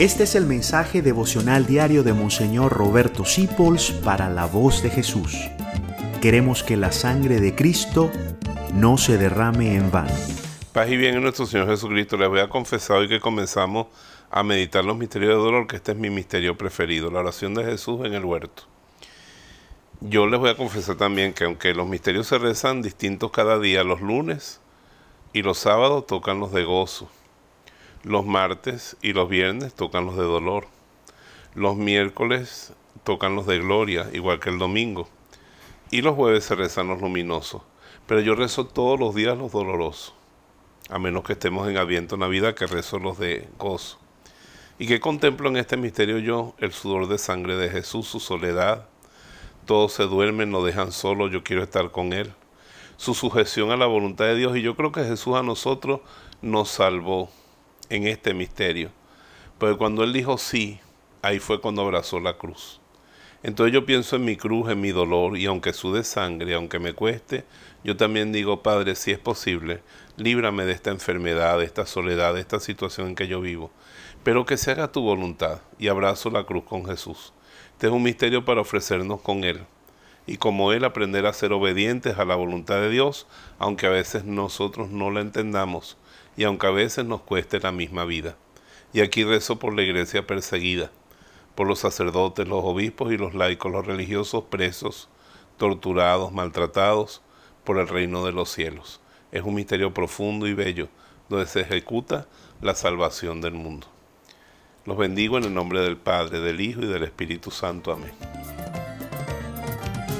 Este es el mensaje devocional diario de Monseñor Roberto Sipols para la voz de Jesús. Queremos que la sangre de Cristo no se derrame en vano. Paz y bien en nuestro Señor Jesucristo. Les voy a confesar hoy que comenzamos a meditar los misterios de dolor, que este es mi misterio preferido, la oración de Jesús en el huerto. Yo les voy a confesar también que aunque los misterios se rezan distintos cada día, los lunes y los sábados tocan los de gozo los martes y los viernes tocan los de dolor. Los miércoles tocan los de gloria, igual que el domingo. Y los jueves se rezan los luminosos. Pero yo rezo todos los días los dolorosos. A menos que estemos en Adviento Navidad, que rezo los de gozo. ¿Y que contemplo en este misterio yo? El sudor de sangre de Jesús, su soledad. Todos se duermen, lo dejan solo, yo quiero estar con Él. Su sujeción a la voluntad de Dios. Y yo creo que Jesús a nosotros nos salvó en este misterio. Pero cuando Él dijo sí, ahí fue cuando abrazó la cruz. Entonces yo pienso en mi cruz, en mi dolor, y aunque sude sangre, aunque me cueste, yo también digo, Padre, si es posible, líbrame de esta enfermedad, de esta soledad, de esta situación en que yo vivo. Pero que se haga tu voluntad, y abrazo la cruz con Jesús. Este es un misterio para ofrecernos con Él. Y como Él aprender a ser obedientes a la voluntad de Dios, aunque a veces nosotros no la entendamos, y aunque a veces nos cueste la misma vida. Y aquí rezo por la iglesia perseguida, por los sacerdotes, los obispos y los laicos, los religiosos presos, torturados, maltratados por el reino de los cielos. Es un misterio profundo y bello, donde se ejecuta la salvación del mundo. Los bendigo en el nombre del Padre, del Hijo y del Espíritu Santo. Amén.